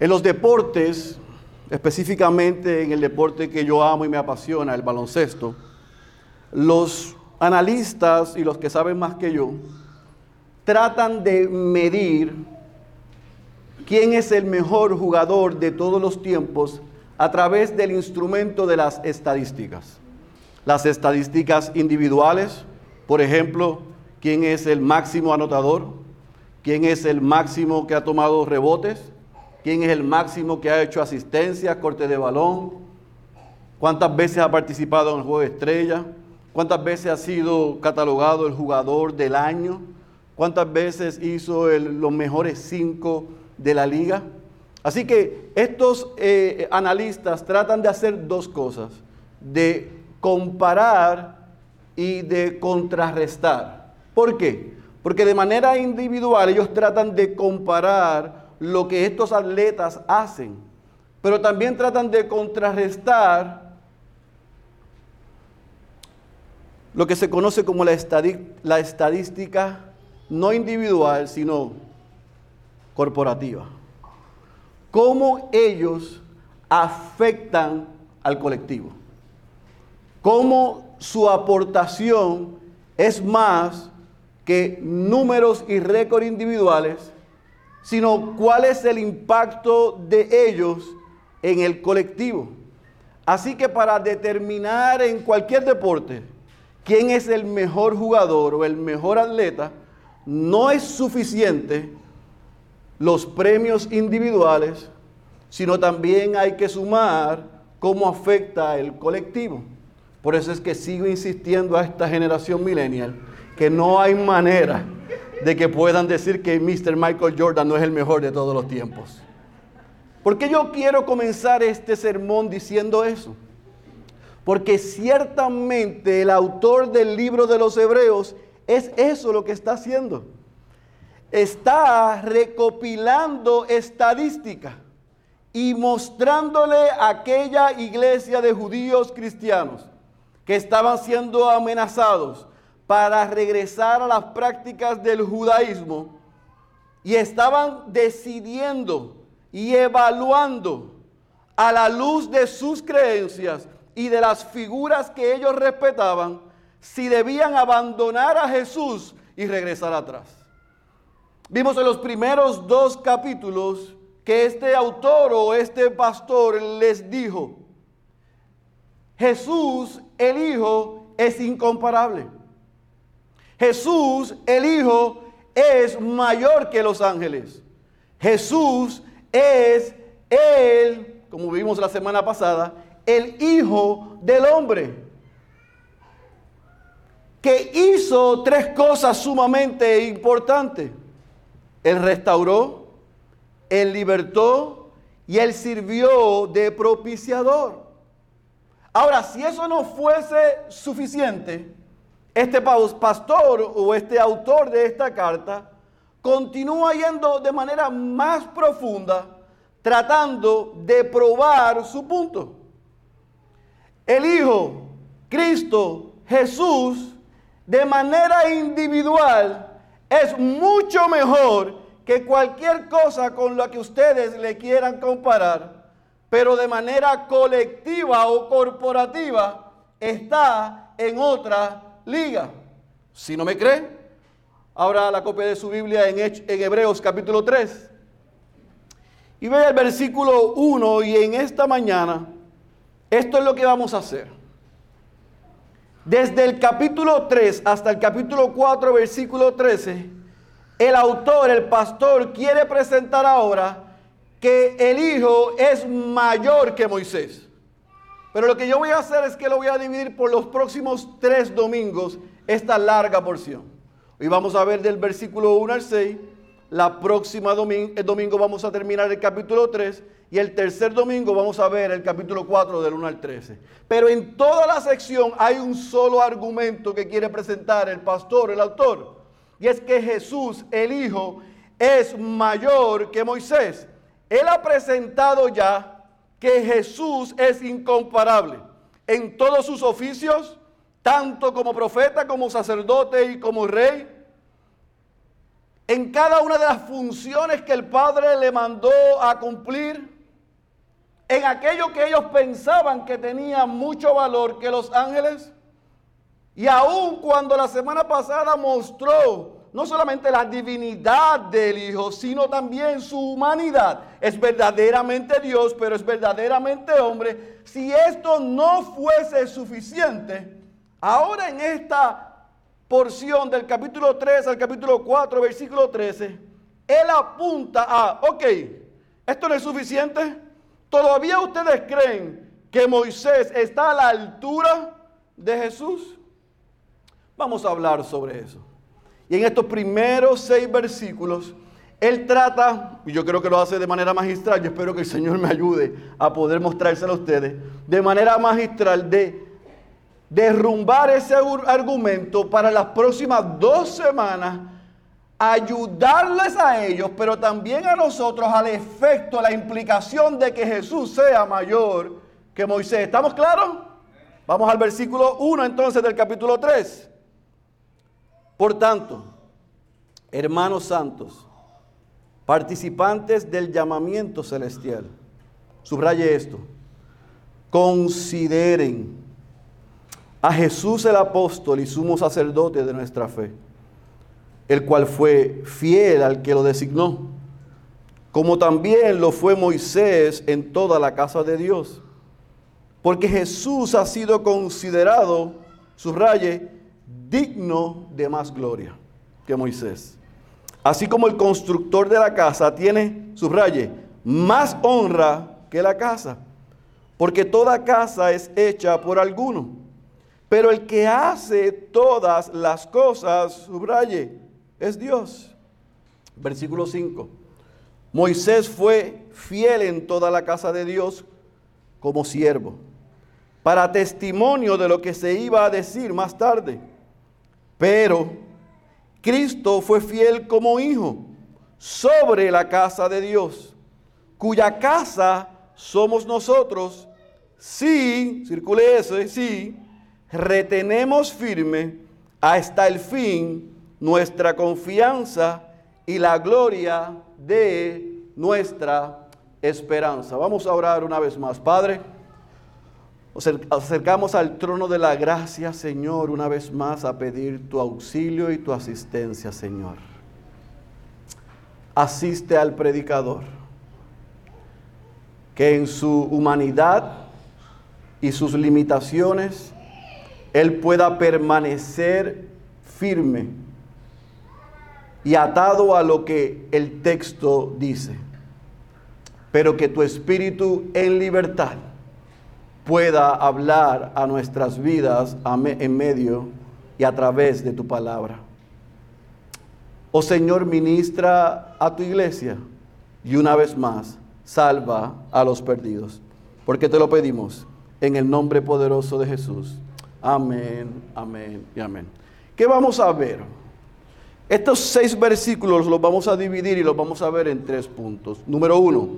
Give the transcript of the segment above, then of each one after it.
En los deportes, específicamente en el deporte que yo amo y me apasiona, el baloncesto, los analistas y los que saben más que yo tratan de medir quién es el mejor jugador de todos los tiempos a través del instrumento de las estadísticas. Las estadísticas individuales, por ejemplo, quién es el máximo anotador, quién es el máximo que ha tomado rebotes, quién es el máximo que ha hecho asistencia, corte de balón, cuántas veces ha participado en el juego de estrella, cuántas veces ha sido catalogado el jugador del año, cuántas veces hizo los mejores cinco de la liga. Así que estos eh, analistas tratan de hacer dos cosas, de comparar y de contrarrestar. ¿Por qué? Porque de manera individual ellos tratan de comparar lo que estos atletas hacen, pero también tratan de contrarrestar lo que se conoce como la, estadística no individual, sino corporativa. Cómo ellos afectan al colectivo. Cómo su aportación es más que números y récords individuales, sino cuál es el impacto de ellos en el colectivo. Así que para determinar en cualquier deporte quién es el mejor jugador o el mejor atleta, no es suficiente los premios individuales, sino también hay que sumar cómo afecta el colectivo. Por eso es que sigo insistiendo a esta generación millennial que no hay manera de que puedan decir que Mr. Michael Jordan no es el mejor de todos los tiempos. ¿Por qué yo quiero comenzar este sermón diciendo eso? Porque ciertamente el autor del libro de los Hebreos es eso lo que está haciendo está recopilando estadística y mostrándole a aquella iglesia de judíos cristianos que estaban siendo amenazados para regresar a las prácticas del judaísmo y estaban decidiendo y evaluando a la luz de sus creencias y de las figuras que ellos respetaban si debían abandonar a Jesús y regresar atrás. Vimos en los primeros dos capítulos que este autor o este pastor les dijo, Jesús el Hijo es incomparable. Jesús el Hijo es mayor que los ángeles. Jesús es el, como vimos la semana pasada, el Hijo del Hombre, que hizo tres cosas sumamente importantes. Él restauró, Él libertó y Él sirvió de propiciador. Ahora, si eso no fuese suficiente, este pastor o este autor de esta carta continúa yendo de manera más profunda tratando de probar su punto. El Hijo, Cristo, Jesús, de manera individual, es mucho mejor que cualquier cosa con la que ustedes le quieran comparar, pero de manera colectiva o corporativa está en otra liga. Si no me cree, abra la copia de su Biblia en, Hebreos capítulo 3 y vea el versículo 1 y en esta mañana esto es lo que vamos a hacer. Desde el capítulo 3 hasta el capítulo 4, versículo 13, el autor, el pastor, quiere presentar ahora que el Hijo es mayor que Moisés. Pero lo que yo voy a hacer es que lo voy a dividir por los próximos tres domingos, esta larga porción. Hoy vamos a ver del versículo 1 al 6. La próxima domingo, el domingo vamos a terminar el capítulo 3 y el tercer domingo vamos a ver el capítulo 4 del 1 al 13. Pero en toda la sección hay un solo argumento que quiere presentar el pastor, el autor. Y es que Jesús, el Hijo, es mayor que Moisés. Él ha presentado ya que Jesús es incomparable en todos sus oficios, tanto como profeta, como sacerdote y como rey. en cada una de las funciones que el Padre le mandó a cumplir, en aquello que ellos pensaban que tenía mucho valor que los ángeles. Y aun cuando la semana pasada mostró no solamente la divinidad del Hijo, sino también su humanidad. Es verdaderamente Dios, pero es verdaderamente hombre. Si esto no fuese suficiente, ahora en esta porción del capítulo 3 al capítulo 4, versículo 13, él apunta a, ok, esto no es suficiente. ¿Todavía ustedes creen que Moisés está a la altura de Jesús? Vamos a hablar sobre eso. Y en estos primeros seis versículos, él trata, y yo creo que lo hace de manera magistral, yo espero que el Señor me ayude a poder mostrárselo a ustedes, de manera magistral de derrumbar ese argumento para las próximas dos semanas, ayudarles a ellos, pero también a nosotros al efecto, a la implicación de que Jesús sea mayor que Moisés. ¿Estamos claros? Vamos al versículo 1 entonces del capítulo 3. Por tanto, hermanos santos, participantes del llamamiento celestial, subraye esto, consideren a Jesús el apóstol y sumo sacerdote de nuestra fe, el cual fue fiel al que lo designó, como también lo fue Moisés en toda la casa de Dios. Porque Jesús ha sido considerado, subraye, digno de más gloria que Moisés. Así como el constructor de la casa tiene, subraye, más honra que la casa, porque toda casa es hecha por alguno pero el que hace todas las cosas, subraye, es Dios. Versículo 5. Moisés fue fiel en toda la casa de Dios como siervo, para testimonio de lo que se iba a decir más tarde. Pero Cristo fue fiel como hijo sobre la casa de Dios, cuya casa somos nosotros, sí, circule eso, sí, retenemos firme hasta el fin nuestra confianza y la gloria de nuestra esperanza. Vamos a orar una vez más. Padre, acercamos al trono de la gracia, Señor, una vez más a pedir tu auxilio y tu asistencia, Señor. Asiste al predicador, que en su humanidad y sus limitaciones, él pueda permanecer firme y atado a lo que el texto dice, pero que tu espíritu en libertad pueda hablar a nuestras vidas en medio y a través de tu palabra. Oh Señor, ministra a tu iglesia y una vez más salva a los perdidos, porque te lo pedimos en el nombre poderoso de Jesús. Amén, amén y amén. ¿Qué vamos a ver? Estos seis versículos los vamos a dividir y los vamos a ver en tres puntos. Número uno,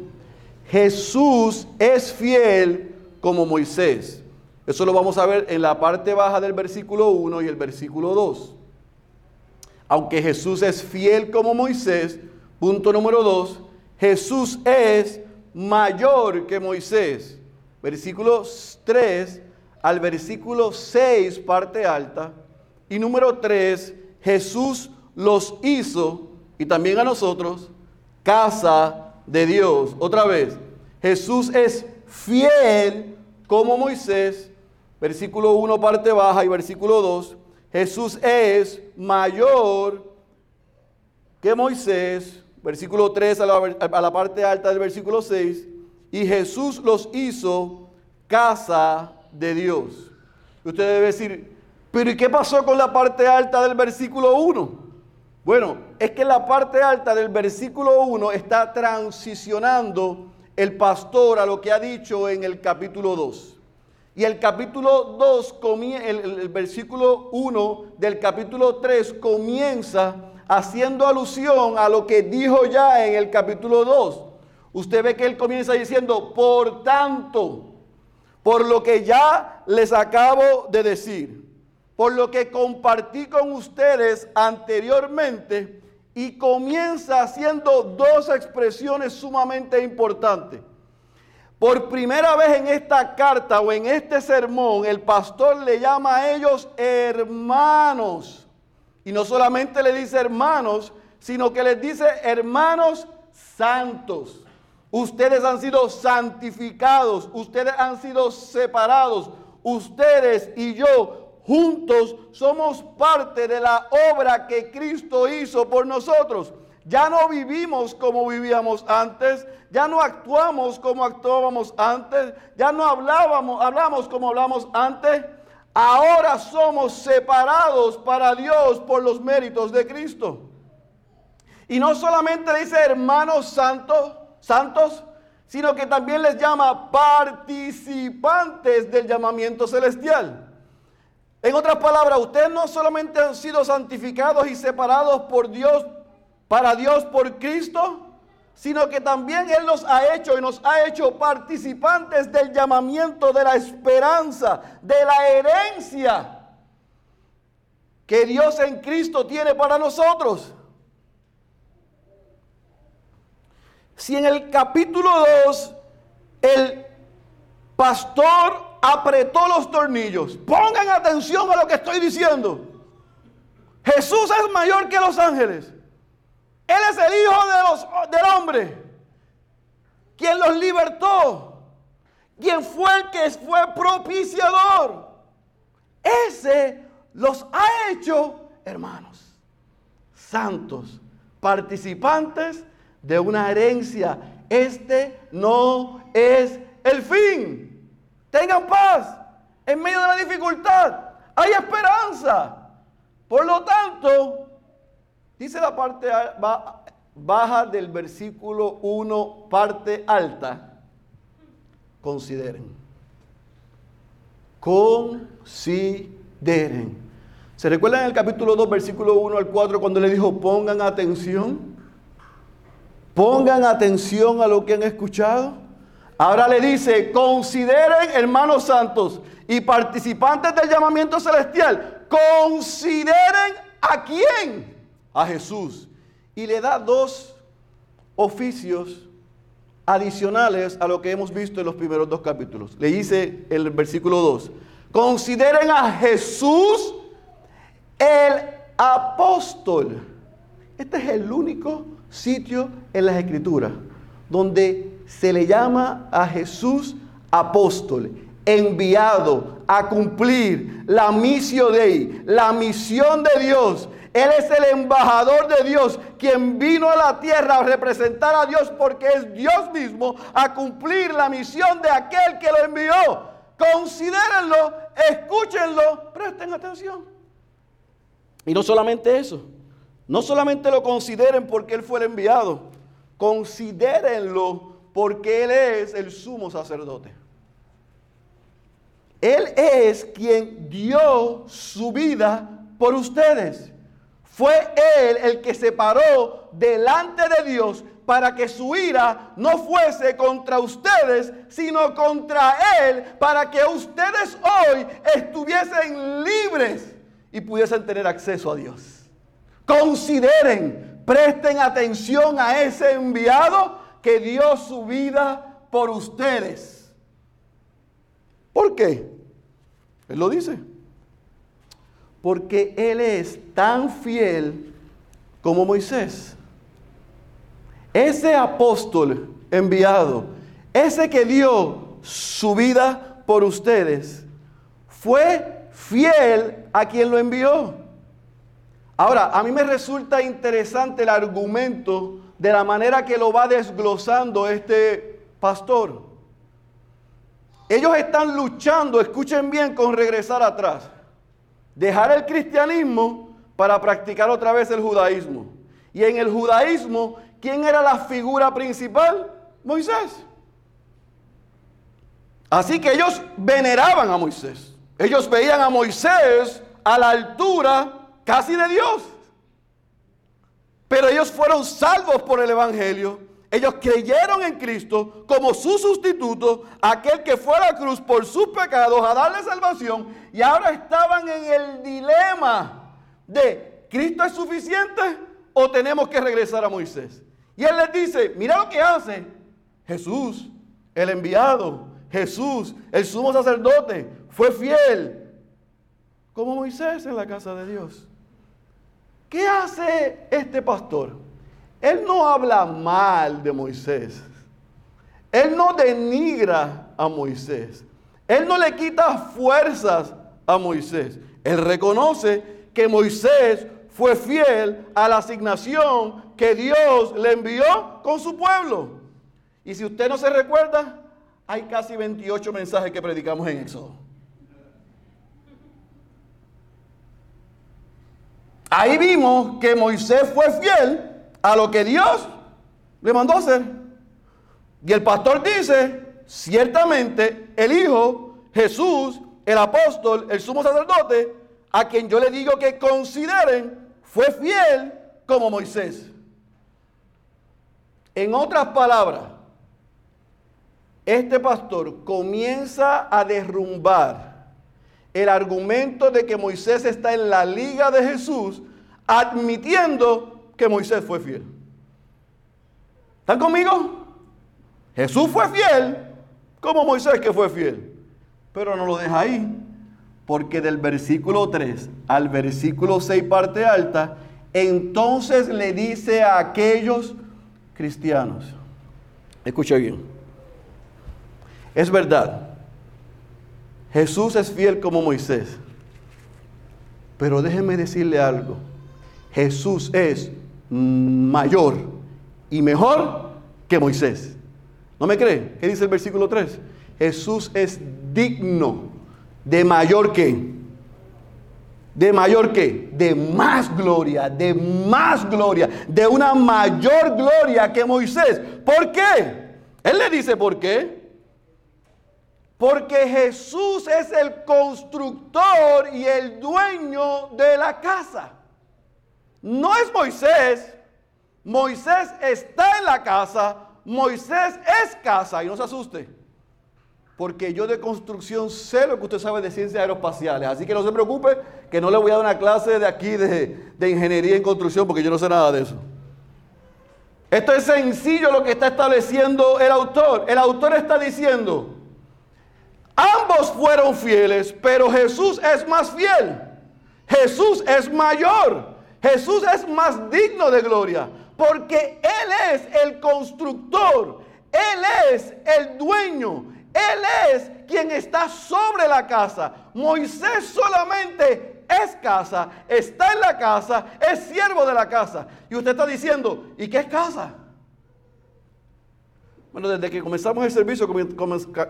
Jesús es fiel como Moisés. Eso lo vamos a ver en la parte baja del versículo 1 y el versículo 2. Aunque Jesús es fiel como Moisés, punto número 2, Jesús es mayor que Moisés. Versículos 3 al versículo 6, parte alta. Y número 3, Jesús los hizo, y también a nosotros, casa de Dios. Otra vez, Jesús es fiel como Moisés, versículo 1, parte baja, y versículo 2. Jesús es mayor que Moisés, versículo 3 a la, a la parte alta del versículo 6. Y Jesús los hizo casa de Dios. Usted debe decir, pero ¿y qué pasó con la parte alta del versículo 1? Bueno, es que la parte alta del versículo 1 está transicionando el pastor a lo que ha dicho en el capítulo 2. Y el capítulo 2, el, el versículo 1 del capítulo 3 comienza haciendo alusión a lo que dijo ya en el capítulo 2. Usted ve que él comienza diciendo, por tanto, por lo que ya les acabo de decir, por lo que compartí con ustedes anteriormente y comienza haciendo dos expresiones sumamente importantes. Por primera vez en esta carta o en este sermón, el pastor le llama a ellos hermanos. Y no solamente le dice hermanos, sino que les dice hermanos santos. Ustedes han sido santificados, ustedes han sido separados, ustedes y yo juntos somos parte de la obra que Cristo hizo por nosotros. Ya no vivimos como vivíamos antes, ya no actuamos como actuábamos antes, ya no hablábamos, hablamos como hablamos antes. Ahora somos separados para Dios por los méritos de Cristo. Y no solamente dice hermanos santos, santos, sino que también les llama participantes del llamamiento celestial. En otras palabras, ustedes no solamente han sido santificados y separados por Dios, para Dios por Cristo, sino que también Él nos ha hecho y nos ha hecho participantes del llamamiento, de la esperanza, de la herencia que Dios en Cristo tiene para nosotros. Si en el capítulo 2 el pastor apretó los tornillos, pongan atención a lo que estoy diciendo. Jesús es mayor que los ángeles. Él es el Hijo de los, del hombre, quien los libertó, quien fue el que fue propiciador. Ese los ha hecho hermanos, santos, participantes de una herencia. Este no es el fin. Tengan paz en medio de la dificultad. Hay esperanza. Por lo tanto, dice la parte baja del versículo 1, parte alta, consideren. Consideren. ¿Se recuerdan en el capítulo 2, versículo 1 al 4, cuando le dijo pongan atención? Pongan atención a lo que han escuchado. Ahora le dice, consideren, hermanos santos y participantes del llamamiento celestial, consideren a quién? A Jesús. Y le da dos oficios adicionales a lo que hemos visto en los primeros dos capítulos. Le dice el versículo 2, consideren a Jesús el apóstol. Este es el único sitio en las escrituras donde se le llama a Jesús apóstol, enviado a cumplir la misión de la misión de Dios. Él es el embajador de Dios, quien vino a la tierra a representar a Dios porque es Dios mismo a cumplir la misión de aquel que lo envió. Considérenlo, escúchenlo, presten atención. Y no solamente eso, no solamente lo consideren porque Él fue el enviado, considérenlo porque Él es el sumo sacerdote. Él es quien dio su vida por ustedes. Fue Él el que se paró delante de Dios para que su ira no fuese contra ustedes, sino contra Él, para que ustedes hoy estuviesen libres y pudiesen tener acceso a Dios. Consideren, presten atención a ese enviado que dio su vida por ustedes. ¿Por qué? Él lo dice. Porque Él es tan fiel como Moisés. Ese apóstol enviado, ese que dio su vida por ustedes, fue fiel a quien lo envió. Ahora, a mí me resulta interesante el argumento de la manera que lo va desglosando este pastor. Ellos están luchando, escuchen bien, con regresar atrás. Dejar el cristianismo para practicar otra vez el judaísmo. Y en el judaísmo, ¿quién era la figura principal? Moisés. Así que ellos veneraban a Moisés. Ellos veían a Moisés a la altura casi de Dios. Pero ellos fueron salvos por el Evangelio. Ellos creyeron en Cristo como su sustituto, aquel que fue a la cruz por sus pecados a darle salvación. Y ahora estaban en el dilema de, ¿Cristo es suficiente o tenemos que regresar a Moisés? Y él les dice, mira lo que hace Jesús, el enviado, Jesús, el sumo sacerdote, fue fiel, como Moisés en la casa de Dios. ¿Qué hace este pastor? Él no habla mal de Moisés. Él no denigra a Moisés. Él no le quita fuerzas a Moisés. Él reconoce que Moisés fue fiel a la asignación que Dios le envió con su pueblo. Y si usted no se recuerda, hay casi 28 mensajes que predicamos en Éxodo. Ahí vimos que Moisés fue fiel a lo que Dios le mandó hacer. Y el pastor dice, ciertamente el Hijo, Jesús, el apóstol, el sumo sacerdote, a quien yo le digo que consideren, fue fiel como Moisés. En otras palabras, este pastor comienza a derrumbar el argumento de que Moisés está en la liga de Jesús, admitiendo que Moisés fue fiel. ¿Están conmigo? Jesús fue fiel, como Moisés que fue fiel. Pero no lo deja ahí, porque del versículo 3 al versículo 6 parte alta, entonces le dice a aquellos cristianos, escucha bien, es verdad, Jesús es fiel como Moisés, pero déjeme decirle algo, Jesús es mayor y mejor que Moisés. ¿No me cree? ¿Qué dice el versículo 3? Jesús es digno de mayor que, de mayor que, de más gloria, de más gloria, de una mayor gloria que Moisés. ¿Por qué? Él le dice por qué. Porque Jesús es el constructor y el dueño de la casa. No es Moisés. Moisés está en la casa. Moisés es casa. Y no se asuste. Porque yo de construcción sé lo que usted sabe de ciencias aeroespaciales. Así que no se preocupe que no le voy a dar una clase de aquí de, de ingeniería en construcción porque yo no sé nada de eso. Esto es sencillo lo que está estableciendo el autor. El autor está diciendo, ambos fueron fieles, pero Jesús es más fiel. Jesús es mayor. Jesús es más digno de gloria porque Él es el constructor, Él es el dueño, Él es quien está sobre la casa. Moisés solamente es casa, está en la casa, es siervo de la casa. Y usted está diciendo, ¿y qué es casa? Bueno, desde que comenzamos el servicio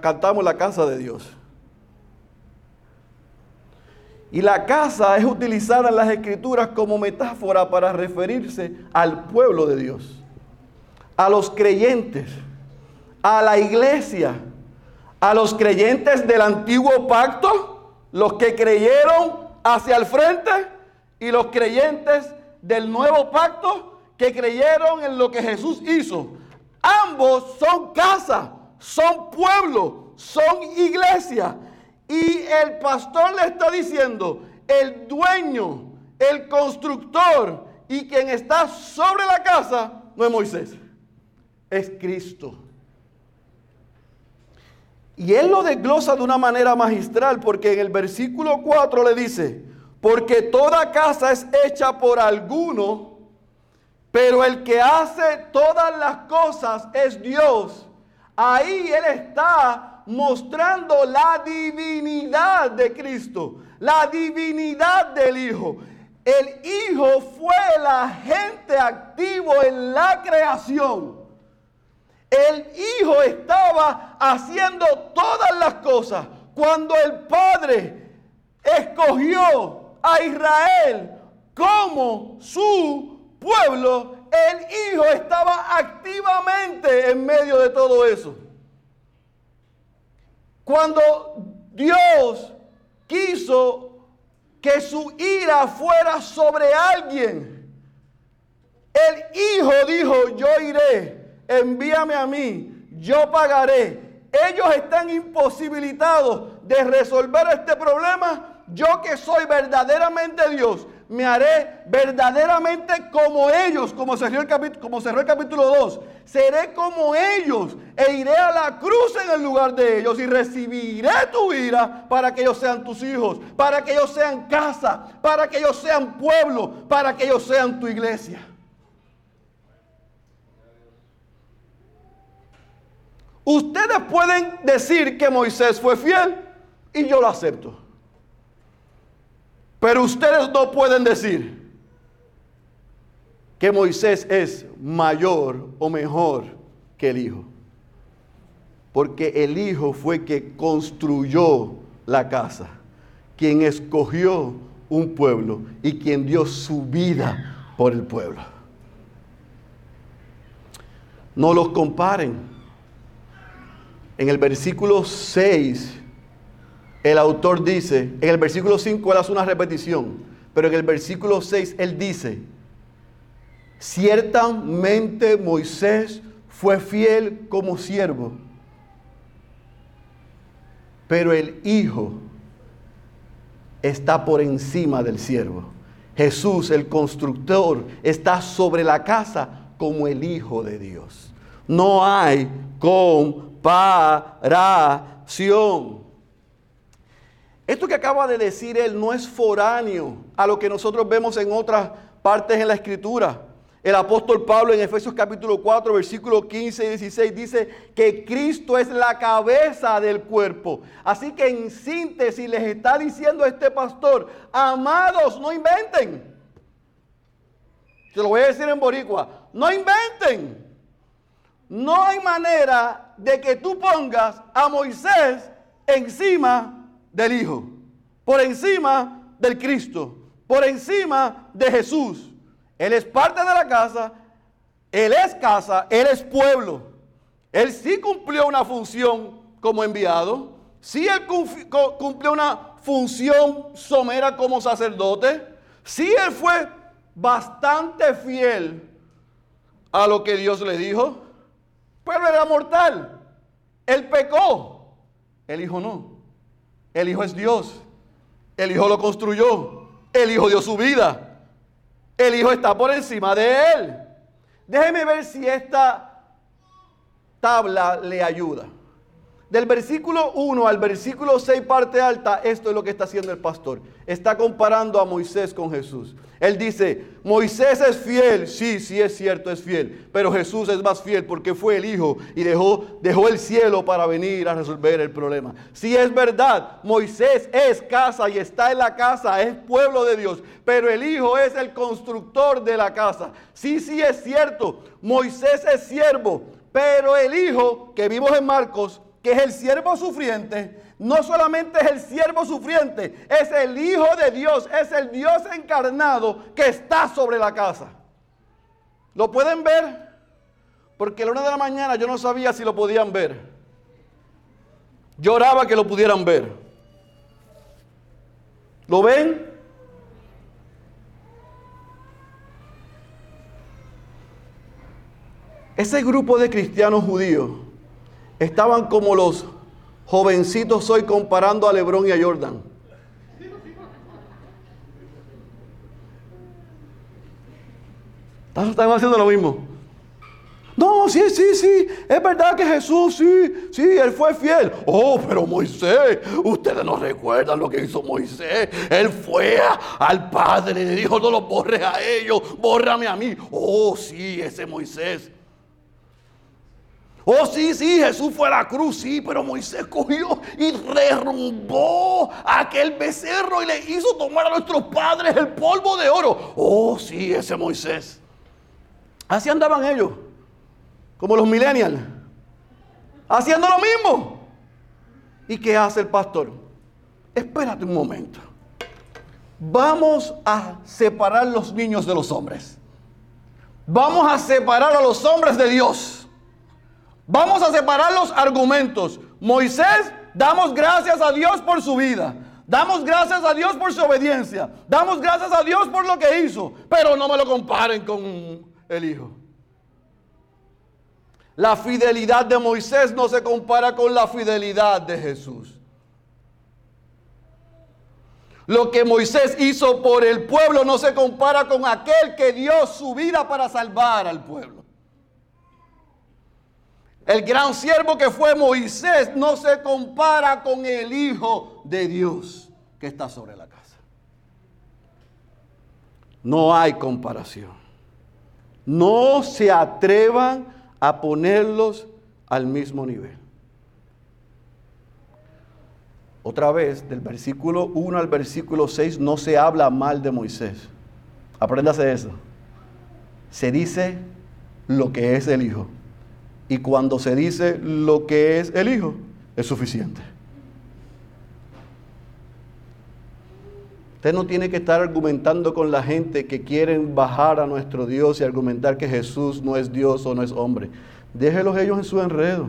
cantamos la casa de Dios. Y la casa es utilizada en las escrituras como metáfora para referirse al pueblo de Dios, a los creyentes, a la iglesia, a los creyentes del antiguo pacto, los que creyeron hacia el frente y los creyentes del nuevo pacto que creyeron en lo que Jesús hizo. Ambos son casa, son pueblo, son iglesia. Y el pastor le está diciendo, el dueño, el constructor y quien está sobre la casa no es Moisés, es Cristo. Y él lo desglosa de una manera magistral porque en el versículo 4 le dice, porque toda casa es hecha por alguno, pero el que hace todas las cosas es Dios. Ahí él está mostrando la divinidad de Cristo, la divinidad del Hijo. El Hijo fue el agente activo en la creación. El Hijo estaba haciendo todas las cosas. Cuando el Padre escogió a Israel como su pueblo, el Hijo estaba activamente en medio de todo eso. Cuando Dios quiso que su ira fuera sobre alguien, el Hijo dijo, yo iré, envíame a mí, yo pagaré. Ellos están imposibilitados de resolver este problema. Yo que soy verdaderamente Dios, me haré verdaderamente como ellos, como cerró, el como cerró el capítulo 2. Seré como ellos e iré a la cruz en el lugar de ellos y recibiré tu ira para que ellos sean tus hijos, para que ellos sean casa, para que ellos sean pueblo, para que ellos sean tu iglesia. Ustedes pueden decir que Moisés fue fiel y yo lo acepto. Pero ustedes no pueden decir que Moisés es mayor o mejor que el Hijo. Porque el Hijo fue que construyó la casa, quien escogió un pueblo y quien dio su vida por el pueblo. No los comparen. En el versículo 6 el autor dice, en el versículo 5 él hace una repetición, pero en el versículo 6 él dice, ciertamente Moisés fue fiel como siervo, pero el Hijo está por encima del siervo. Jesús, el constructor, está sobre la casa como el Hijo de Dios. No hay comparación. Esto que acaba de decir él no es foráneo a lo que nosotros vemos en otras partes en la escritura. El apóstol Pablo en Efesios capítulo 4, versículo 15 y 16 dice que Cristo es la cabeza del cuerpo. Así que en síntesis les está diciendo este pastor, amados, no inventen. Se lo voy a decir en boricua, no inventen. No hay manera de que tú pongas a Moisés encima del Hijo, por encima del Cristo, por encima de Jesús. Él es parte de la casa, Él es casa, Él es pueblo. Él sí cumplió una función como enviado, sí Él cumplió una función somera como sacerdote, sí Él fue bastante fiel a lo que Dios le dijo, pero era mortal. Él pecó, el Hijo no. El Hijo es Dios. El Hijo lo construyó. El Hijo dio su vida. El Hijo está por encima de Él. Déjeme ver si esta tabla le ayuda. Del versículo 1 al versículo 6, parte alta, esto es lo que está haciendo el pastor. Está comparando a Moisés con Jesús. Él dice, Moisés es fiel, sí, sí es cierto, es fiel, pero Jesús es más fiel porque fue el Hijo y dejó, dejó el cielo para venir a resolver el problema. Si es verdad, Moisés es casa y está en la casa, es pueblo de Dios, pero el Hijo es el constructor de la casa. Sí, sí es cierto, Moisés es siervo, pero el Hijo, que vimos en Marcos, que es el siervo sufriente, no solamente es el siervo sufriente, es el Hijo de Dios, es el Dios encarnado que está sobre la casa. ¿Lo pueden ver? Porque a la una de la mañana yo no sabía si lo podían ver. Lloraba que lo pudieran ver. ¿Lo ven? Ese grupo de cristianos judíos estaban como los jovencitos hoy comparando a Lebron y a Jordan. Están haciendo lo mismo. No, sí, sí, sí, es verdad que Jesús, sí, sí, él fue fiel. Oh, pero Moisés, ustedes no recuerdan lo que hizo Moisés. Él fue al Padre, le dijo, no lo borres a ellos, bórrame a mí. Oh, sí, ese Moisés. Oh, sí, sí, Jesús fue a la cruz, sí, pero Moisés cogió y derrumbó aquel becerro y le hizo tomar a nuestros padres el polvo de oro. Oh, sí, ese Moisés. Así andaban ellos, como los millennials, haciendo lo mismo. ¿Y qué hace el pastor? Espérate un momento. Vamos a separar los niños de los hombres. Vamos a separar a los hombres de Dios. Vamos a separar los argumentos. Moisés, damos gracias a Dios por su vida. Damos gracias a Dios por su obediencia. Damos gracias a Dios por lo que hizo. Pero no me lo comparen con el Hijo. La fidelidad de Moisés no se compara con la fidelidad de Jesús. Lo que Moisés hizo por el pueblo no se compara con aquel que dio su vida para salvar al pueblo. El gran siervo que fue Moisés no se compara con el Hijo de Dios que está sobre la casa. No hay comparación. No se atrevan a ponerlos al mismo nivel. Otra vez, del versículo 1 al versículo 6 no se habla mal de Moisés. Apréndase eso. Se dice lo que es el Hijo. Y cuando se dice lo que es el Hijo, es suficiente. Usted no tiene que estar argumentando con la gente que quieren bajar a nuestro Dios y argumentar que Jesús no es Dios o no es hombre. Déjelos ellos en su enredo.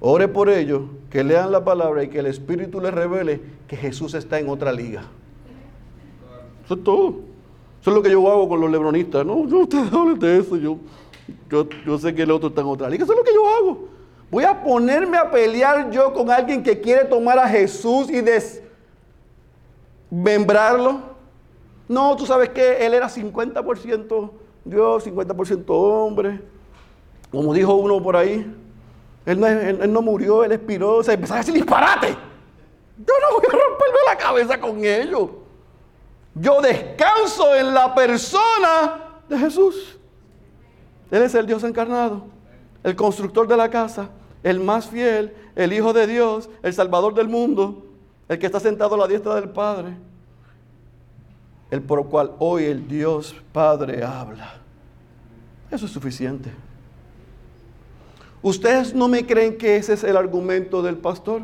Ore por ellos, que lean la palabra y que el Espíritu les revele que Jesús está en otra liga. Eso es todo. Eso es lo que yo hago con los lebronistas. No, no ustedes hablen de eso. Yo, yo, sé que el otro está en otra liga. Eso es lo que yo hago. Voy a ponerme a pelear yo con alguien que quiere tomar a Jesús y desmembrarlo. No, tú sabes que él era 50% Dios, 50% hombre. Como dijo uno por ahí, él no, murió, él expiró, se empezó a decir disparate. Yo no voy a romperme la cabeza con ellos. Yo descanso en la persona de Jesús. Él es el Dios encarnado, el constructor de la casa, el más fiel, el Hijo de Dios, el Salvador del mundo, el que está sentado a la diestra del Padre, el por el cual hoy el Dios Padre habla. Eso es suficiente. ¿Ustedes no me creen que ese es el argumento del pastor?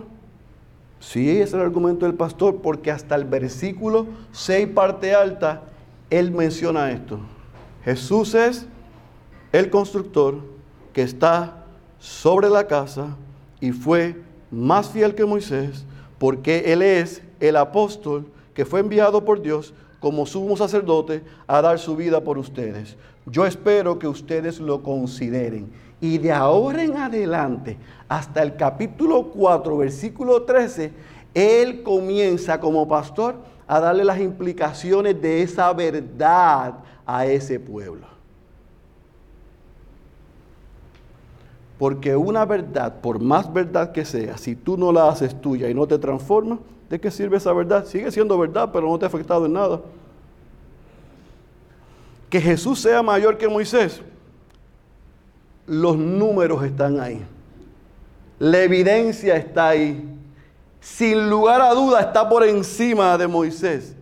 Sí, es el argumento del pastor, porque hasta el versículo 6, parte alta, él menciona esto. Jesús es el constructor que está sobre la casa y fue más fiel que Moisés, porque él es el apóstol que fue enviado por Dios como sumo sacerdote a dar su vida por ustedes. Yo espero que ustedes lo consideren y de ahora en adelante, hasta el capítulo 4, versículo 13, él comienza como pastor a darle las implicaciones de esa verdad a ese pueblo. Porque una verdad, por más verdad que sea, si tú no la haces tuya y no te transformas, ¿de qué sirve esa verdad? Sigue siendo verdad, pero no te ha afectado en nada. Que Jesús sea mayor que Moisés, los números están ahí. La evidencia está ahí. Sin lugar a duda está por encima de Moisés.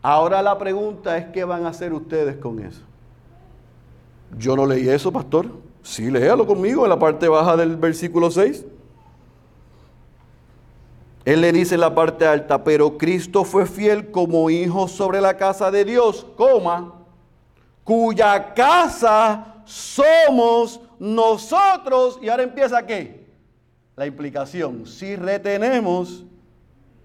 Ahora la pregunta es qué van a hacer ustedes con eso. Yo no leí eso, pastor. Sí, léalo conmigo en la parte baja del versículo 6. Él le dice en la parte alta, pero Cristo fue fiel como hijo sobre la casa de Dios, coma, cuya casa somos nosotros, y ahora empieza qué? La implicación. Si retenemos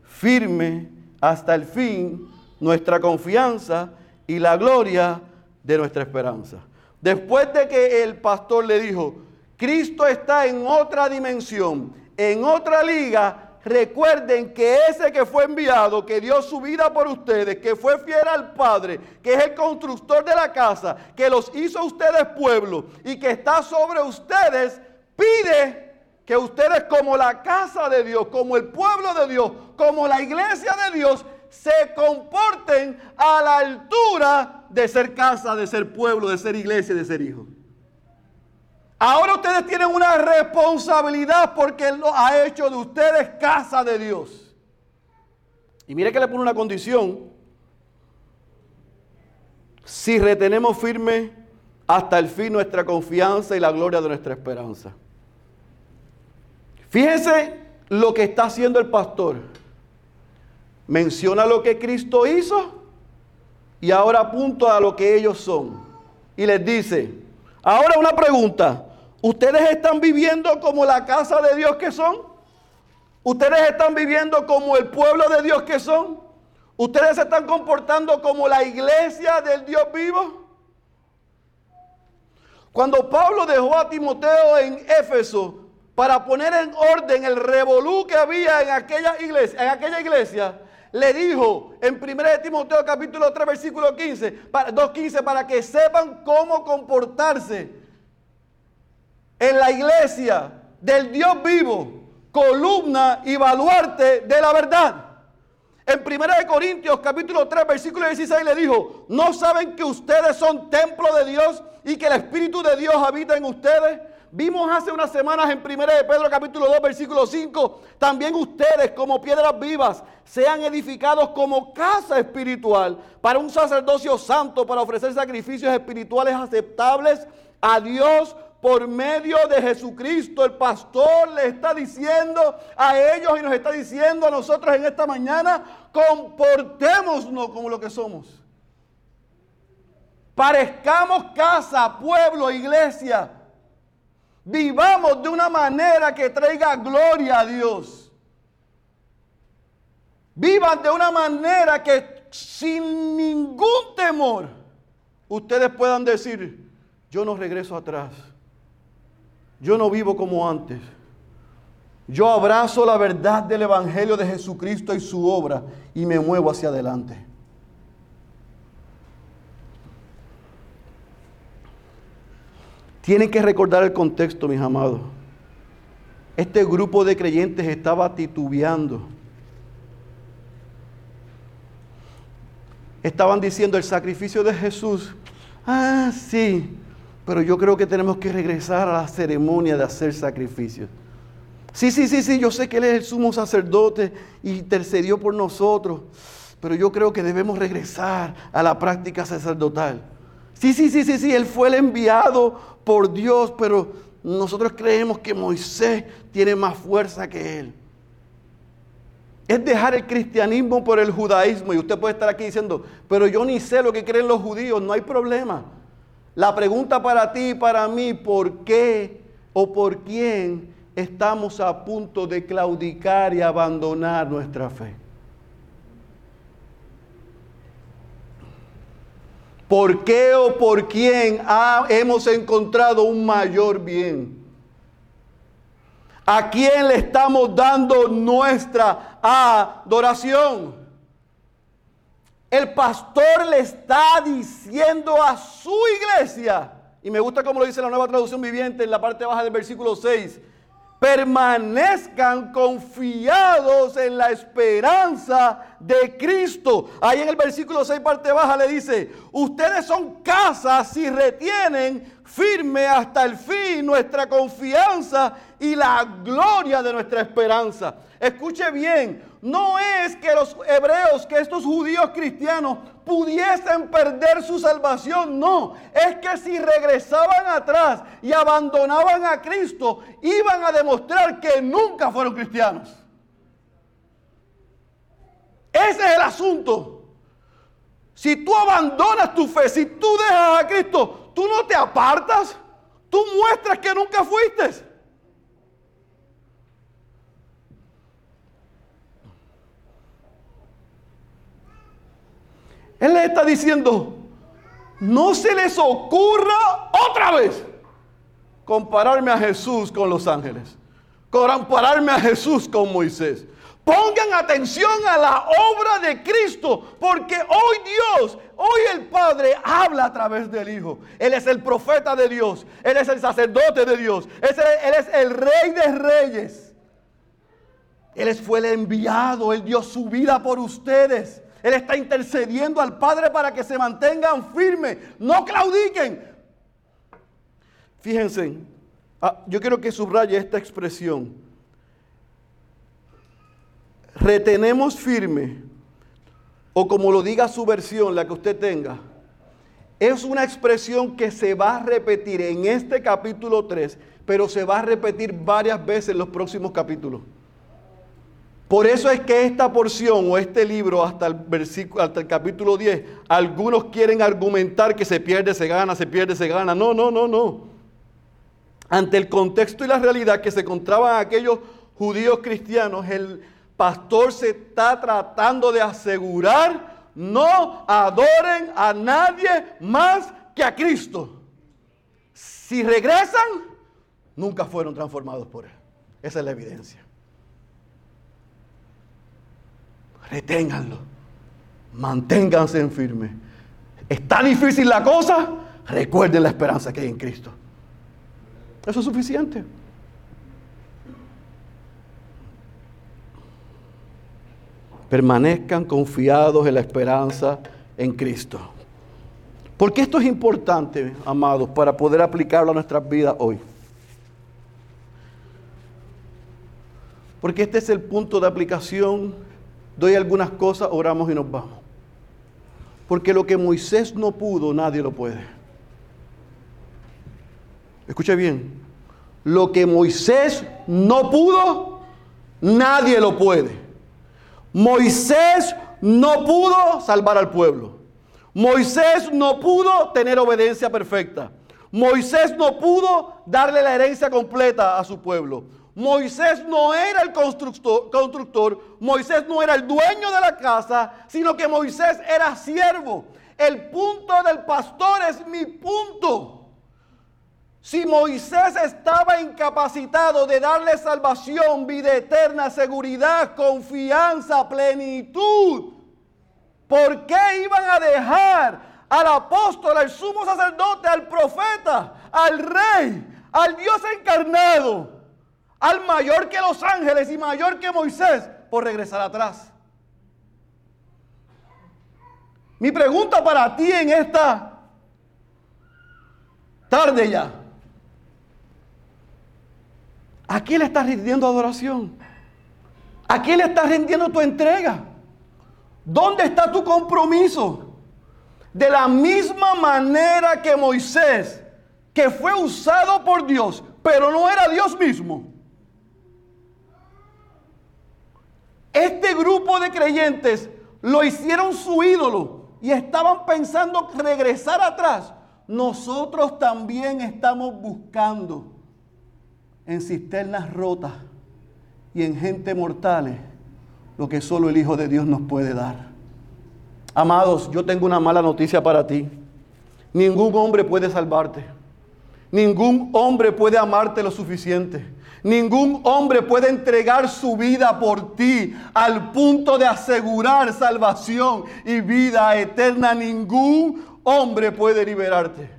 firme hasta el fin nuestra confianza y la gloria de nuestra esperanza. Después de que el pastor le dijo, Cristo está en otra dimensión, en otra liga, Recuerden que ese que fue enviado, que dio su vida por ustedes, que fue fiel al Padre, que es el constructor de la casa, que los hizo ustedes pueblo y que está sobre ustedes, pide que ustedes como la casa de Dios, como el pueblo de Dios, como la iglesia de Dios, se comporten a la altura de ser casa, de ser pueblo, de ser iglesia, de ser hijo. Ahora ustedes tienen una responsabilidad porque Él ha hecho de ustedes casa de Dios. Y mire que le pone una condición. Si retenemos firme hasta el fin nuestra confianza y la gloria de nuestra esperanza. Fíjense lo que está haciendo el pastor. Menciona lo que Cristo hizo y ahora apunta a lo que ellos son. Y les dice, ahora una pregunta. ¿Ustedes están viviendo como la casa de Dios que son? ¿Ustedes están viviendo como el pueblo de Dios que son? ¿Ustedes se están comportando como la iglesia del Dios vivo? Cuando Pablo dejó a Timoteo en Éfeso para poner en orden el revolú que había en aquella iglesia, en aquella iglesia, le dijo en 1 Timoteo capítulo 3 versículo 15, 2.15, para que sepan cómo comportarse en la iglesia del Dios vivo, columna y baluarte de la verdad. En 1 Corintios capítulo 3 versículo 16 le dijo, ¿no saben que ustedes son templo de Dios y que el Espíritu de Dios habita en ustedes? Vimos hace unas semanas en 1 de Pedro capítulo 2 versículo 5, también ustedes como piedras vivas sean edificados como casa espiritual para un sacerdocio santo, para ofrecer sacrificios espirituales aceptables a Dios por medio de Jesucristo. El pastor le está diciendo a ellos y nos está diciendo a nosotros en esta mañana, comportémonos como lo que somos. Parezcamos casa, pueblo, iglesia. Vivamos de una manera que traiga gloria a Dios. Vivan de una manera que sin ningún temor ustedes puedan decir, yo no regreso atrás. Yo no vivo como antes. Yo abrazo la verdad del Evangelio de Jesucristo y su obra y me muevo hacia adelante. Tienen que recordar el contexto, mis amados. Este grupo de creyentes estaba titubeando. Estaban diciendo el sacrificio de Jesús. Ah, sí, pero yo creo que tenemos que regresar a la ceremonia de hacer sacrificios. Sí, sí, sí, sí, yo sé que Él es el sumo sacerdote y intercedió por nosotros, pero yo creo que debemos regresar a la práctica sacerdotal. Sí, sí, sí, sí, sí, Él fue el enviado por Dios, pero nosotros creemos que Moisés tiene más fuerza que Él. Es dejar el cristianismo por el judaísmo. Y usted puede estar aquí diciendo, pero yo ni sé lo que creen los judíos, no hay problema. La pregunta para ti y para mí, ¿por qué o por quién estamos a punto de claudicar y abandonar nuestra fe? ¿Por qué o por quién hemos encontrado un mayor bien? ¿A quién le estamos dando nuestra adoración? El pastor le está diciendo a su iglesia, y me gusta como lo dice la nueva traducción viviente en la parte baja del versículo 6, permanezcan confiados en la esperanza de Cristo. Ahí en el versículo 6, parte baja, le dice, ustedes son casas si retienen firme hasta el fin nuestra confianza y la gloria de nuestra esperanza. Escuche bien, no es que los hebreos, que estos judíos cristianos pudiesen perder su salvación, no, es que si regresaban atrás y abandonaban a Cristo, iban a demostrar que nunca fueron cristianos. Ese es el asunto. Si tú abandonas tu fe, si tú dejas a Cristo, tú no te apartas, tú muestras que nunca fuiste. Él le está diciendo, no se les ocurra otra vez compararme a Jesús con los ángeles, compararme a Jesús con Moisés. Pongan atención a la obra de Cristo, porque hoy Dios, hoy el Padre habla a través del Hijo. Él es el profeta de Dios, Él es el sacerdote de Dios, Él es el rey de reyes. Él fue el enviado, Él dio su vida por ustedes. Él está intercediendo al Padre para que se mantengan firmes, no claudiquen. Fíjense, ah, yo quiero que subraye esta expresión. Retenemos firme, o como lo diga su versión, la que usted tenga, es una expresión que se va a repetir en este capítulo 3, pero se va a repetir varias veces en los próximos capítulos. Por eso es que esta porción o este libro hasta el, versículo, hasta el capítulo 10, algunos quieren argumentar que se pierde, se gana, se pierde, se gana. No, no, no, no. Ante el contexto y la realidad que se encontraban aquellos judíos cristianos, el pastor se está tratando de asegurar, no adoren a nadie más que a Cristo. Si regresan, nunca fueron transformados por Él. Esa es la evidencia. reténganlo, manténganse en firme. ¿Está difícil la cosa? Recuerden la esperanza que hay en Cristo. Eso es suficiente. Permanezcan confiados en la esperanza en Cristo. Porque esto es importante, amados, para poder aplicarlo a nuestras vidas hoy. Porque este es el punto de aplicación. Doy algunas cosas, oramos y nos vamos. Porque lo que Moisés no pudo, nadie lo puede. Escuche bien. Lo que Moisés no pudo, nadie lo puede. Moisés no pudo salvar al pueblo. Moisés no pudo tener obediencia perfecta. Moisés no pudo darle la herencia completa a su pueblo. Moisés no era el constructor, constructor, Moisés no era el dueño de la casa, sino que Moisés era siervo. El punto del pastor es mi punto. Si Moisés estaba incapacitado de darle salvación, vida eterna, seguridad, confianza, plenitud, ¿por qué iban a dejar al apóstol, al sumo sacerdote, al profeta, al rey, al Dios encarnado? al mayor que los ángeles y mayor que Moisés por regresar atrás. Mi pregunta para ti en esta tarde ya. ¿A quién le estás rindiendo adoración? ¿A quién le estás rindiendo tu entrega? ¿Dónde está tu compromiso? De la misma manera que Moisés, que fue usado por Dios, pero no era Dios mismo. Este grupo de creyentes lo hicieron su ídolo y estaban pensando regresar atrás. Nosotros también estamos buscando en cisternas rotas y en gente mortales lo que solo el Hijo de Dios nos puede dar. Amados, yo tengo una mala noticia para ti. Ningún hombre puede salvarte. Ningún hombre puede amarte lo suficiente. Ningún hombre puede entregar su vida por ti al punto de asegurar salvación y vida eterna. Ningún hombre puede liberarte.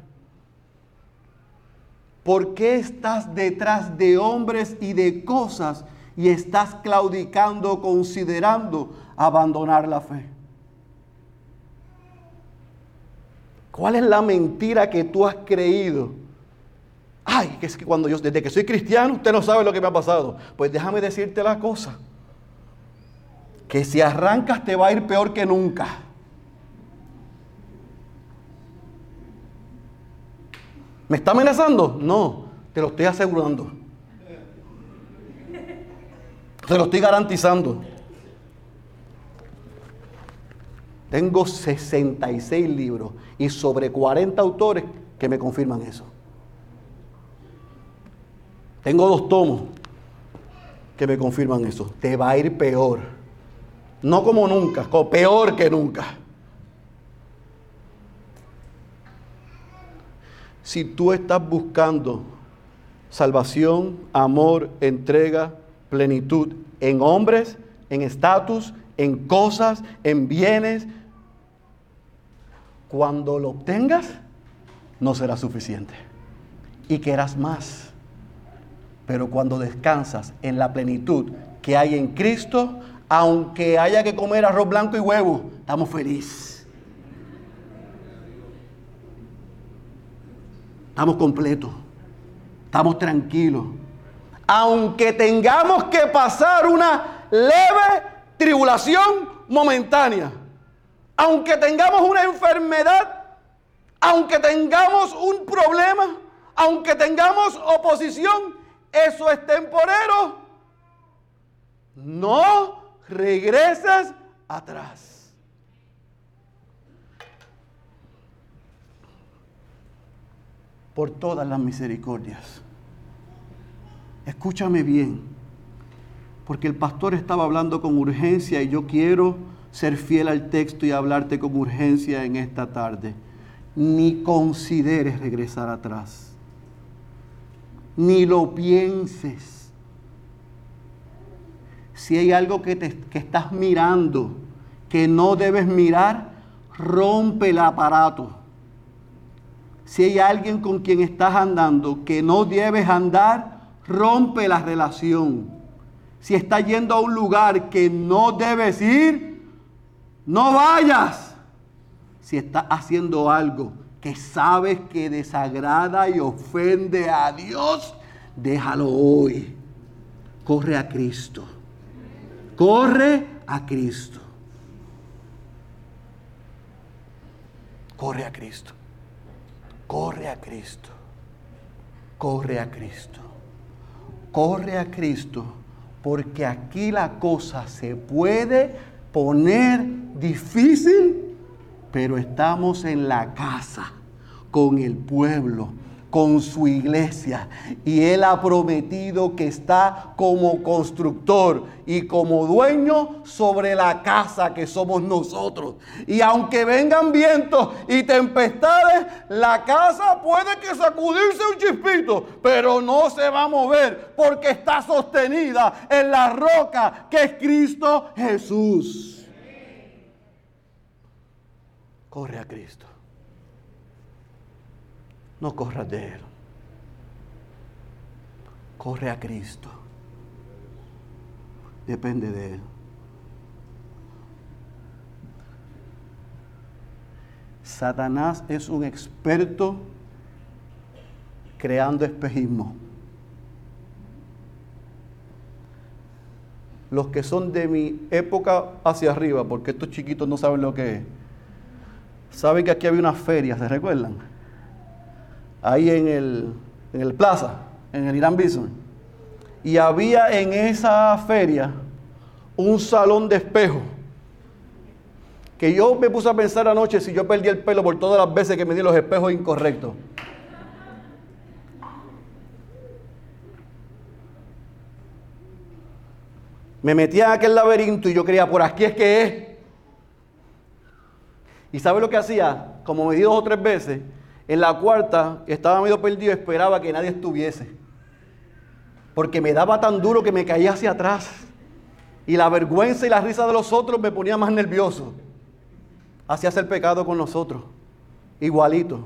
¿Por qué estás detrás de hombres y de cosas y estás claudicando, considerando abandonar la fe? ¿Cuál es la mentira que tú has creído? Ay, que es que cuando yo, desde que soy cristiano, usted no sabe lo que me ha pasado. Pues déjame decirte la cosa. Que si arrancas te va a ir peor que nunca. ¿Me está amenazando? No, te lo estoy asegurando. Te lo estoy garantizando. Tengo 66 libros y sobre 40 autores que me confirman eso. Tengo dos tomos que me confirman eso. Te va a ir peor. No como nunca, peor que nunca. Si tú estás buscando salvación, amor, entrega, plenitud en hombres, en estatus, en cosas, en bienes, cuando lo obtengas, no será suficiente. Y querrás más. Pero cuando descansas en la plenitud que hay en Cristo, aunque haya que comer arroz blanco y huevo, estamos felices. Estamos completos. Estamos tranquilos. Aunque tengamos que pasar una leve tribulación momentánea. Aunque tengamos una enfermedad. Aunque tengamos un problema. Aunque tengamos oposición eso es temporero. No regreses atrás. Por todas las misericordias. Escúchame bien, porque el pastor estaba hablando con urgencia y yo quiero ser fiel al texto y hablarte con urgencia en esta tarde. Ni consideres regresar atrás ni lo pienses. Si hay algo que, te, que estás mirando que no debes mirar, rompe el aparato. Si hay alguien con quien estás andando que no debes andar, rompe la relación. Si estás yendo a un lugar que no debes ir, no vayas. Si estás haciendo algo que sabes que desagrada y ofende a Dios, déjalo hoy. Corre a Cristo. Corre a Cristo. Corre a Cristo. Corre a Cristo. Corre a Cristo. Corre a Cristo. Porque aquí la cosa se puede poner difícil, pero estamos en la casa con el pueblo con su iglesia. Y Él ha prometido que está como constructor y como dueño sobre la casa que somos nosotros. Y aunque vengan vientos y tempestades, la casa puede que sacudirse un chispito, pero no se va a mover porque está sostenida en la roca que es Cristo Jesús. Corre a Cristo. No corras de Él. Corre a Cristo. Depende de Él. Satanás es un experto creando espejismo. Los que son de mi época hacia arriba, porque estos chiquitos no saben lo que es, saben que aquí había una feria, ¿se recuerdan? Ahí en el, en el plaza, en el Irán Bison. Y había en esa feria un salón de espejo. Que yo me puse a pensar anoche si yo perdí el pelo por todas las veces que me di los espejos incorrectos. Me metía en aquel laberinto y yo creía, por aquí es que es. ¿Y sabe lo que hacía? Como me di dos o tres veces, en la cuarta, estaba medio perdido, esperaba que nadie estuviese. Porque me daba tan duro que me caía hacia atrás. Y la vergüenza y la risa de los otros me ponía más nervioso. Así hace pecado con nosotros. Igualito.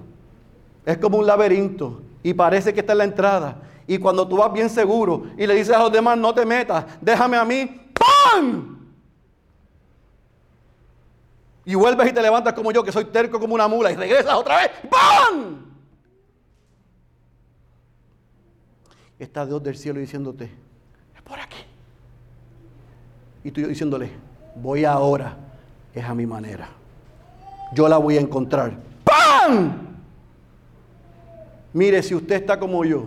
Es como un laberinto. Y parece que está en la entrada. Y cuando tú vas bien seguro y le dices a los demás, no te metas, déjame a mí, ¡pam! Y vuelves y te levantas como yo, que soy terco como una mula, y regresas otra vez. ¡Pam! Está Dios del cielo diciéndote, es por aquí. Y tú diciéndole, voy ahora, es a mi manera. Yo la voy a encontrar. ¡Pam! Mire, si usted está como yo,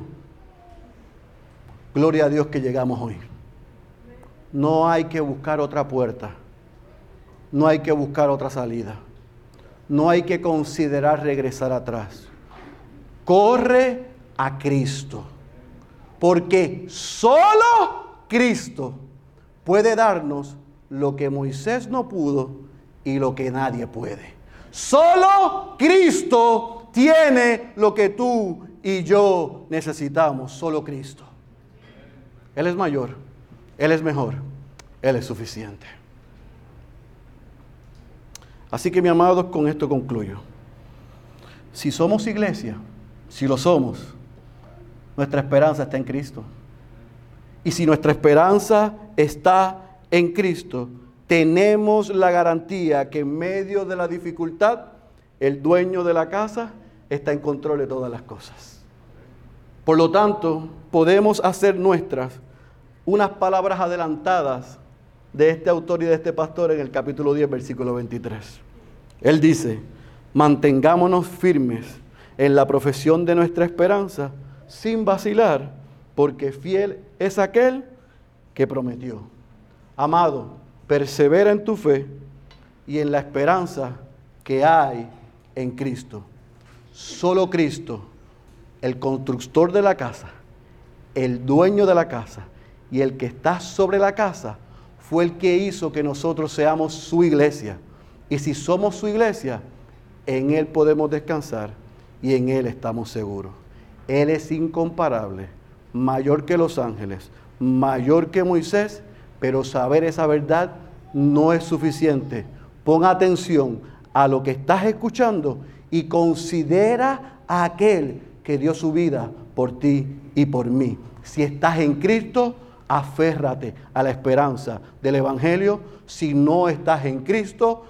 gloria a Dios que llegamos hoy. No hay que buscar otra puerta no hay que buscar otra salida. No hay que considerar regresar atrás. Corre a Cristo. Porque solo Cristo puede darnos lo que Moisés no pudo y lo que nadie puede. Solo Cristo tiene lo que tú y yo necesitamos. Solo Cristo. Él es mayor. Él es mejor. Él es suficiente. Así que mi amado, con esto concluyo. Si somos iglesia, si lo somos, nuestra esperanza está en Cristo. Y si nuestra esperanza está en Cristo, tenemos la garantía que en medio de la dificultad, el dueño de la casa está en control de todas las cosas. Por lo tanto, podemos hacer nuestras unas palabras adelantadas de este autor y de este pastor en el capítulo 10, versículo 23. Él dice, mantengámonos firmes en la profesión de nuestra esperanza sin vacilar, porque fiel es aquel que prometió. Amado, persevera en tu fe y en la esperanza que hay en Cristo. Solo Cristo, el constructor de la casa, el dueño de la casa y el que está sobre la casa, fue el que hizo que nosotros seamos su iglesia. Y si somos su iglesia, en Él podemos descansar y en Él estamos seguros. Él es incomparable, mayor que los ángeles, mayor que Moisés, Pero saber esa verdad no es suficiente. Pon atención a lo que estás escuchando y considera a aquel que dio su vida por ti y por mí. Si estás en Cristo, aférrate a la esperanza del Evangelio. Si no estás en Cristo,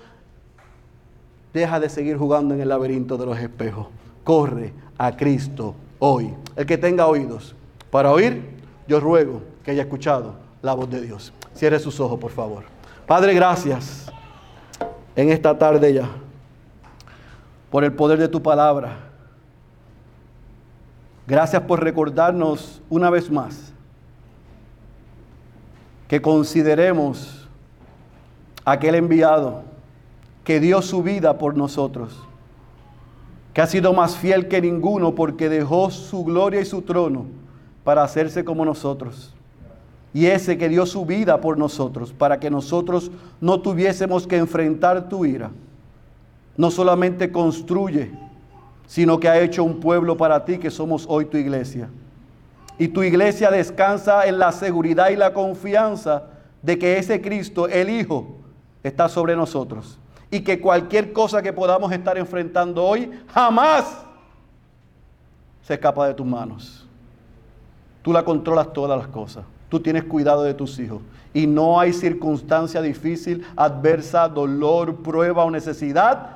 deja de seguir jugando en el laberinto de los espejos. Corre a Cristo hoy. El que tenga oídos para oír, yo ruego que haya escuchado la voz de Dios. Cierre sus ojos, por favor. Padre, gracias en esta tarde ya por el poder de tu palabra. Gracias por recordarnos una vez más que consideremos aquel enviado que dio su vida por nosotros, que ha sido más fiel que ninguno porque dejó su gloria y su trono para hacerse como nosotros. Y ese que dio su vida por nosotros, para que nosotros no tuviésemos que enfrentar tu ira, no solamente construye, sino que ha hecho un pueblo para ti que somos hoy tu iglesia. Y tu iglesia descansa en la seguridad y la confianza de que ese Cristo, el Hijo, está sobre nosotros. Y que cualquier cosa que podamos estar enfrentando hoy jamás se escapa de tus manos. Tú la controlas todas las cosas. Tú tienes cuidado de tus hijos. Y no hay circunstancia difícil, adversa, dolor, prueba o necesidad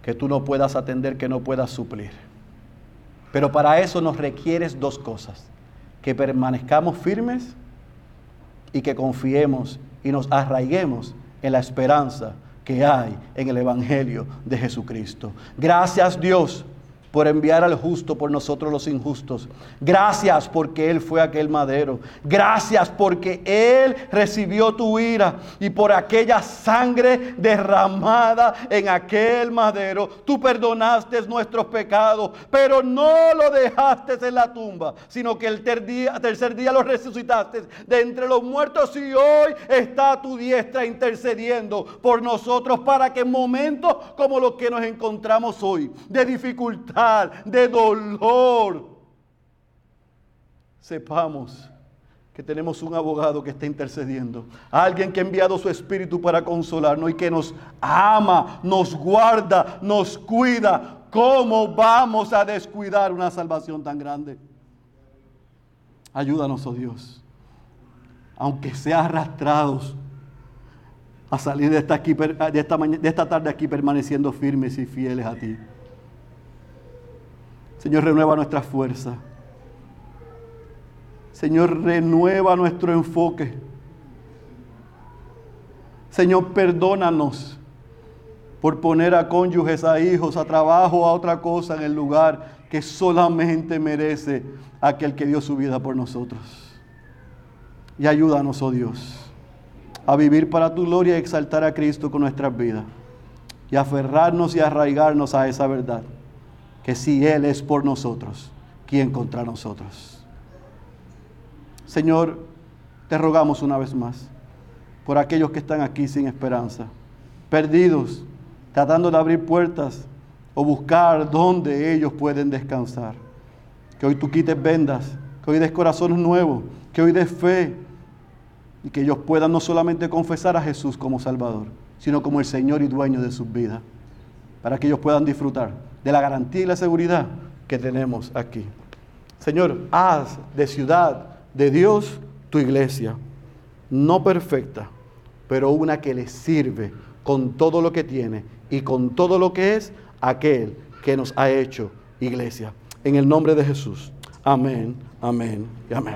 que tú no puedas atender, que no puedas suplir. Pero para eso nos requieres dos cosas. Que permanezcamos firmes y que confiemos y nos arraiguemos en la esperanza que hay en el Evangelio de Jesucristo. Gracias Dios por enviar al justo por nosotros los injustos. Gracias porque Él fue aquel madero. Gracias porque Él recibió tu ira y por aquella sangre derramada en aquel madero, tú perdonaste nuestros pecados, pero no lo dejaste en la tumba, sino que el tercer día, lo resucitaste de entre los muertos y hoy está tu diestra intercediendo por nosotros para que en momentos como los que nos encontramos hoy, de dificultad, de dolor, sepamos que tenemos un abogado que está intercediendo, alguien que ha enviado su espíritu para consolarnos y que nos ama, nos guarda, nos cuida. ¿Cómo vamos a descuidar una salvación tan grande? Ayúdanos, oh Dios, aunque sea arrastrados a salir de esta, de esta tarde aquí permaneciendo firmes y fieles a ti. Señor, renueva nuestra fuerza. Señor, renueva nuestro enfoque. Señor, perdónanos por poner a cónyuges, a hijos, a trabajo, a otra cosa en el lugar que solamente merece aquel que dio su vida por nosotros. Y ayúdanos, oh Dios, a vivir para tu gloria y exaltar a Cristo con nuestras vidas. Y aferrarnos y arraigarnos a esa verdad que si Él es por nosotros, ¿quién contra nosotros? Señor, te rogamos una vez más por aquellos que están aquí sin esperanza, perdidos, tratando de abrir puertas o buscar dónde ellos pueden descansar. Que hoy tú quites vendas, que hoy des corazones nuevos, que hoy des fe y que ellos puedan no solamente confesar a Jesús como Salvador, sino como el Señor y dueño de sus vidas, para que ellos puedan disfrutar de la garantía y la seguridad que tenemos aquí. Señor, haz de ciudad de Dios tu iglesia, no perfecta, pero una que le sirve con todo lo que tiene y con todo lo que es aquel que nos ha hecho iglesia. En el nombre de Jesús. Amén, amén y amén.